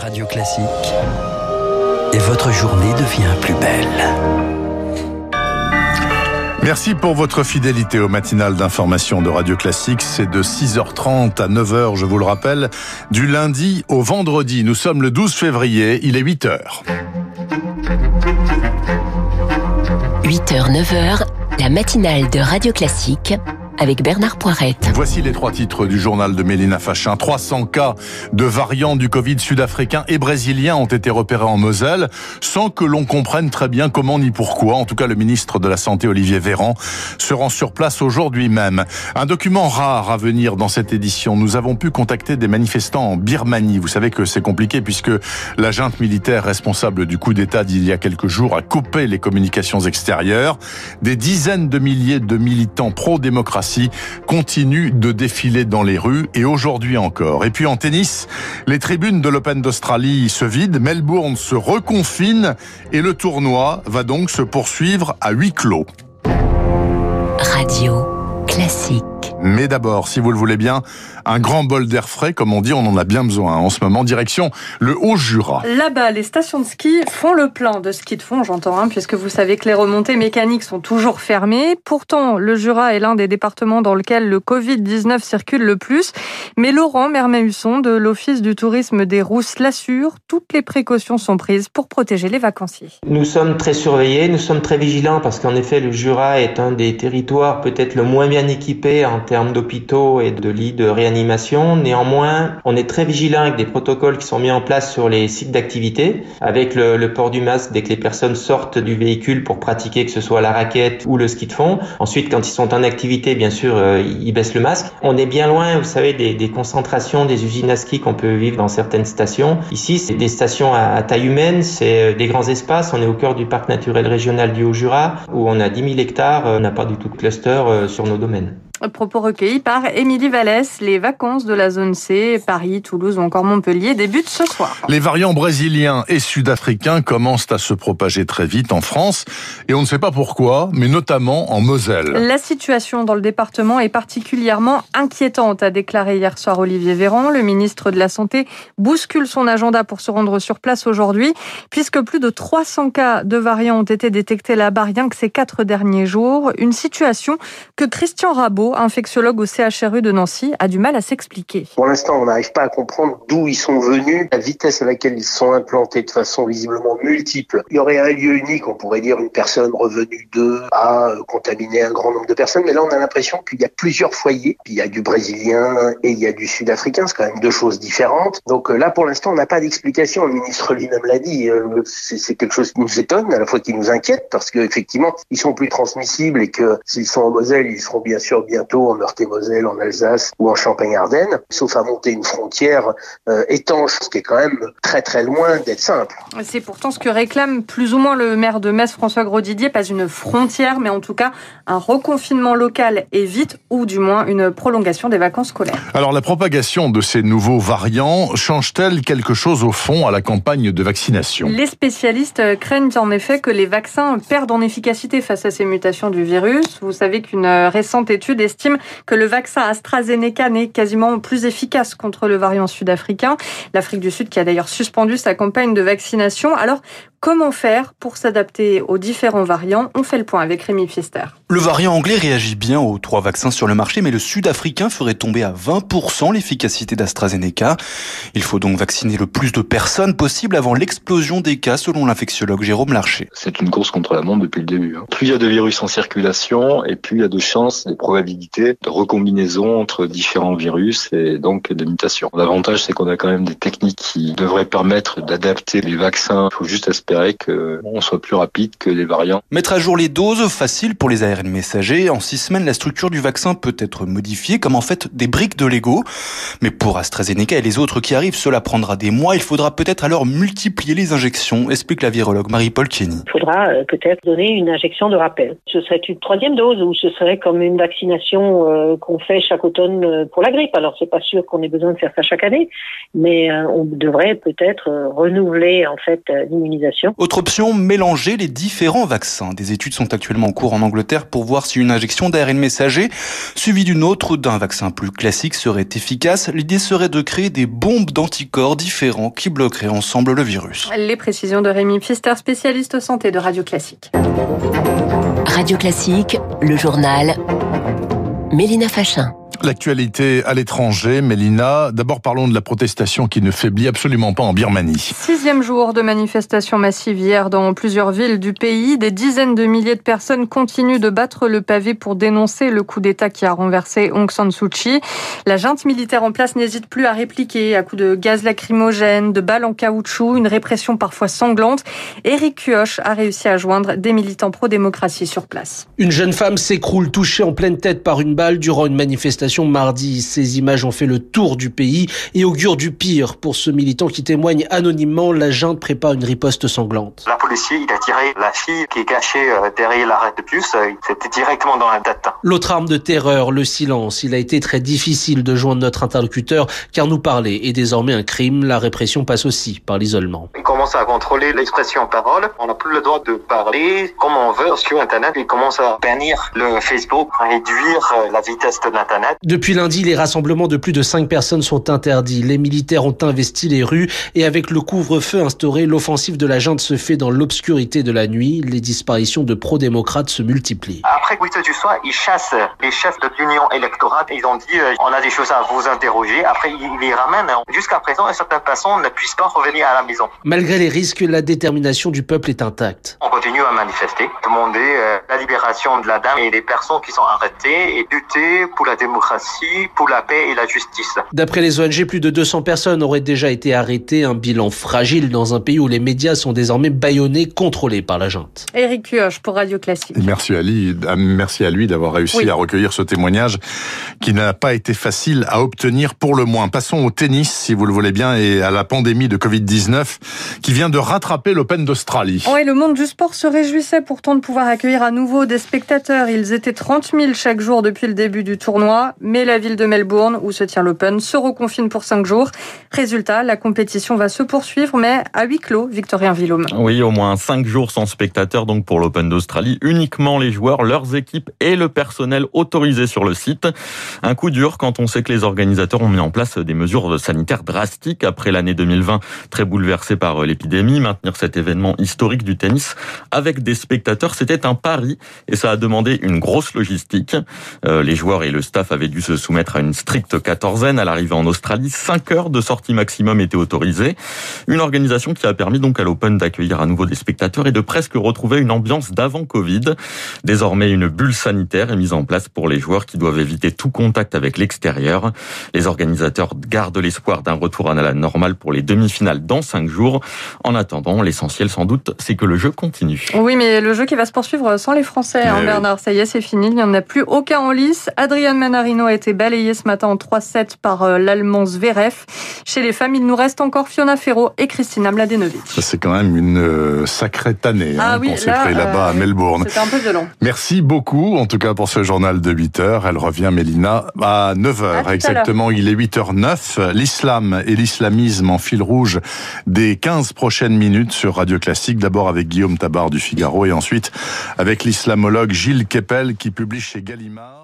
Radio Classique. Et votre journée devient plus belle. Merci pour votre fidélité au matinal d'information de Radio Classique. C'est de 6h30 à 9h, je vous le rappelle, du lundi au vendredi. Nous sommes le 12 février, il est 8h. 8h, 9h, la matinale de Radio Classique Bernard. Voici les trois titres du journal de Mélina Fachin. 300 cas de variants du Covid sud-africain et brésilien ont été repérés en Moselle sans que l'on comprenne très bien comment ni pourquoi. En tout cas, le ministre de la Santé, Olivier Véran, se rend sur place aujourd'hui même. Un document rare à venir dans cette édition. Nous avons pu contacter des manifestants en Birmanie. Vous savez que c'est compliqué puisque la junte militaire responsable du coup d'État d'il y a quelques jours a coupé les communications extérieures. Des dizaines de milliers de militants pro-démocratie continue de défiler dans les rues et aujourd'hui encore. Et puis en tennis, les tribunes de l'Open d'Australie se vident, Melbourne se reconfine et le tournoi va donc se poursuivre à huis clos. Radio classique. Mais d'abord, si vous le voulez bien, un grand bol d'air frais, comme on dit, on en a bien besoin en ce moment. Direction le Haut-Jura. Là-bas, les stations de ski font le plein de ski de fond, j'entends, hein, puisque vous savez que les remontées mécaniques sont toujours fermées. Pourtant, le Jura est l'un des départements dans lequel le Covid-19 circule le plus. Mais Laurent Mermehusson de l'Office du tourisme des Rousses l'assure, toutes les précautions sont prises pour protéger les vacanciers. Nous sommes très surveillés, nous sommes très vigilants parce qu'en effet, le Jura est un des territoires peut-être le moins bien équipé en termes d'hôpitaux et de lits de réanimation. Néanmoins, on est très vigilant avec des protocoles qui sont mis en place sur les sites d'activité, avec le, port du masque dès que les personnes sortent du véhicule pour pratiquer que ce soit la raquette ou le ski de fond. Ensuite, quand ils sont en activité, bien sûr, euh, ils baissent le masque. On est bien loin, vous savez, des, concentrations des usines à ski qu'on peut vivre dans certaines stations. Ici, c'est des stations à, à taille humaine, c'est des grands espaces. On est au cœur du parc naturel régional du Haut-Jura, où on a 10 000 hectares. On n'a pas du tout de cluster euh, sur nos domaines. Propos recueillis par Émilie Vallès. Les vacances de la zone C, Paris, Toulouse ou encore Montpellier débutent ce soir. Les variants brésiliens et sud-africains commencent à se propager très vite en France et on ne sait pas pourquoi, mais notamment en Moselle. La situation dans le département est particulièrement inquiétante, a déclaré hier soir Olivier Véran. Le ministre de la Santé bouscule son agenda pour se rendre sur place aujourd'hui, puisque plus de 300 cas de variants ont été détectés là-bas rien que ces quatre derniers jours. Une situation que Christian Rabot infectiologue au CHRU de Nancy, a du mal à s'expliquer. Pour l'instant, on n'arrive pas à comprendre d'où ils sont venus, la vitesse à laquelle ils sont implantés de façon visiblement multiple. Il y aurait un lieu unique, on pourrait dire une personne revenue d'eux a contaminé un grand nombre de personnes, mais là on a l'impression qu'il y a plusieurs foyers. Il y a du brésilien et il y a du sud-africain, c'est quand même deux choses différentes. Donc là pour l'instant on n'a pas d'explication. Le ministre lui-même l'a dit, c'est quelque chose qui nous étonne, à la fois qui nous inquiète, parce qu'effectivement ils sont plus transmissibles et que s'ils sont en Moselle, ils seront bien sûr bien bientôt en Meurthe-et-Moselle, en Alsace ou en Champagne-Ardenne, sauf à monter une frontière euh, étanche, ce qui est quand même très très loin d'être simple. C'est pourtant ce que réclame plus ou moins le maire de Metz, François Grosdidier, pas une frontière, mais en tout cas un reconfinement local et vite, ou du moins une prolongation des vacances scolaires. Alors la propagation de ces nouveaux variants change-t-elle quelque chose au fond à la campagne de vaccination? Les spécialistes craignent en effet que les vaccins perdent en efficacité face à ces mutations du virus. Vous savez qu'une récente étude estime que le vaccin AstraZeneca n'est quasiment plus efficace contre le variant sud-africain. L'Afrique du Sud qui a d'ailleurs suspendu sa campagne de vaccination. Alors, Comment faire pour s'adapter aux différents variants? On fait le point avec Rémi Fiester. Le variant anglais réagit bien aux trois vaccins sur le marché, mais le sud-africain ferait tomber à 20% l'efficacité d'AstraZeneca. Il faut donc vacciner le plus de personnes possible avant l'explosion des cas, selon l'infectiologue Jérôme Larcher. C'est une course contre la montre depuis le début. Hein. Plus il y a de virus en circulation, et plus il y a de chances, des probabilités de recombinaison entre différents virus et donc de mutations. L'avantage, c'est qu'on a quand même des techniques qui devraient permettre d'adapter les vaccins. Il faut juste espérer qu'on soit plus rapide que les variants. Mettre à jour les doses, facile pour les ARN messagers. En six semaines, la structure du vaccin peut être modifiée comme en fait des briques de Lego. Mais pour AstraZeneca et les autres qui arrivent, cela prendra des mois. Il faudra peut-être alors multiplier les injections, explique la virologue Marie-Paul Kenny. Il faudra peut-être donner une injection de rappel. Ce serait une troisième dose ou ce serait comme une vaccination euh, qu'on fait chaque automne euh, pour la grippe. Alors c'est pas sûr qu'on ait besoin de faire ça chaque année, mais euh, on devrait peut-être renouveler en fait l'immunisation autre option, mélanger les différents vaccins. Des études sont actuellement en cours en Angleterre pour voir si une injection d'ARN messager suivie d'une autre ou d'un vaccin plus classique serait efficace. L'idée serait de créer des bombes d'anticorps différents qui bloqueraient ensemble le virus. Les précisions de Rémi Pfister, spécialiste santé de Radio Classique. Radio Classique, le journal Mélina Fachin. L'actualité à l'étranger, Mélina. D'abord, parlons de la protestation qui ne faiblit absolument pas en Birmanie. Sixième jour de manifestation massive hier dans plusieurs villes du pays. Des dizaines de milliers de personnes continuent de battre le pavé pour dénoncer le coup d'État qui a renversé Aung San Suu Kyi. La junte militaire en place n'hésite plus à répliquer à coups de gaz lacrymogène, de balles en caoutchouc, une répression parfois sanglante. Éric Kioch a réussi à joindre des militants pro-démocratie sur place. Une jeune femme s'écroule touchée en pleine tête par une balle durant une manifestation mardi. Ces images ont fait le tour du pays et augurent du pire pour ce militant qui témoigne anonymement. La junte prépare une riposte sanglante. La policier, il a tiré la fille qui est cachée euh, derrière l'arrêt de bus. C'était directement dans la tête. L'autre arme de terreur, le silence. Il a été très difficile de joindre notre interlocuteur car nous parler est désormais un crime. La répression passe aussi par l'isolement. Il commence à contrôler l'expression parole. On n'a plus le droit de parler comme on veut sur Internet. Il commence à bannir le Facebook, réduire euh, la vitesse de l'Internet. Depuis lundi, les rassemblements de plus de 5 personnes sont interdits. Les militaires ont investi les rues et avec le couvre-feu instauré, l'offensive de la junte se fait dans l'obscurité de la nuit. Les disparitions de pro-démocrates se multiplient. Après 8 heures du soir, ils chassent les chefs de l'union électorale. Ils ont dit euh, on a des choses à vous interroger. Après, ils les ramènent. Jusqu'à présent, certaines personnes ne puissent pas revenir à la maison. Malgré les risques, la détermination du peuple est intacte. On continue à manifester, demander euh, la libération de la dame et des personnes qui sont arrêtées et lutter pour la démocratie pour la paix et la justice. D'après les ONG, plus de 200 personnes auraient déjà été arrêtées, un bilan fragile dans un pays où les médias sont désormais bâillonnés, contrôlés par la junte. Éric Cuoche pour Radio Classique. merci à lui, merci à lui d'avoir réussi à recueillir ce témoignage qui n'a pas été facile à obtenir pour le moins. Passons au tennis, si vous le voulez bien, et à la pandémie de Covid-19 qui vient de rattraper l'Open d'Australie. Oui, le monde du sport se réjouissait pourtant de pouvoir accueillir à nouveau des spectateurs. Ils étaient 30 000 chaque jour depuis le début du tournoi mais la ville de Melbourne, où se tient l'Open, se reconfine pour cinq jours. Résultat, la compétition va se poursuivre, mais à huis clos, Victorien Villaume. Oui, au moins cinq jours sans spectateurs donc pour l'Open d'Australie. Uniquement les joueurs, leurs équipes et le personnel autorisés sur le site. Un coup dur quand on sait que les organisateurs ont mis en place des mesures sanitaires drastiques après l'année 2020, très bouleversée par l'épidémie. Maintenir cet événement historique du tennis avec des spectateurs, c'était un pari et ça a demandé une grosse logistique. Euh, les joueurs et le staff avaient dû se soumettre à une stricte quatorzaine à l'arrivée en Australie. Cinq heures de sortie maximum étaient autorisées. Une organisation qui a permis donc à l'Open d'accueillir à nouveau des spectateurs et de presque retrouver une ambiance d'avant Covid. Désormais, une bulle sanitaire est mise en place pour les joueurs qui doivent éviter tout contact avec l'extérieur. Les organisateurs gardent l'espoir d'un retour à la normale pour les demi-finales dans cinq jours. En attendant, l'essentiel sans doute, c'est que le jeu continue. Oui, mais le jeu qui va se poursuivre sans les Français, hein, Bernard. Ça y est, c'est fini. Il n'y en a plus aucun en lice. Adrian A été balayé ce matin en 3-7 par euh, l'Allemand Zverev. Chez les femmes, il nous reste encore Fiona Ferro et Christina Mladenovic. C'est quand même une euh, sacrée année hein, ah qu'on s'est pris là-bas à euh, Melbourne. C'était un peu violent. Merci beaucoup, en tout cas pour ce journal de 8 heures. Elle revient, Mélina, à 9 h exactement. Il est 8h09. L'islam et l'islamisme en fil rouge des 15 prochaines minutes sur Radio Classique. D'abord avec Guillaume Tabar du Figaro et ensuite avec l'islamologue Gilles Keppel qui publie chez Gallimard.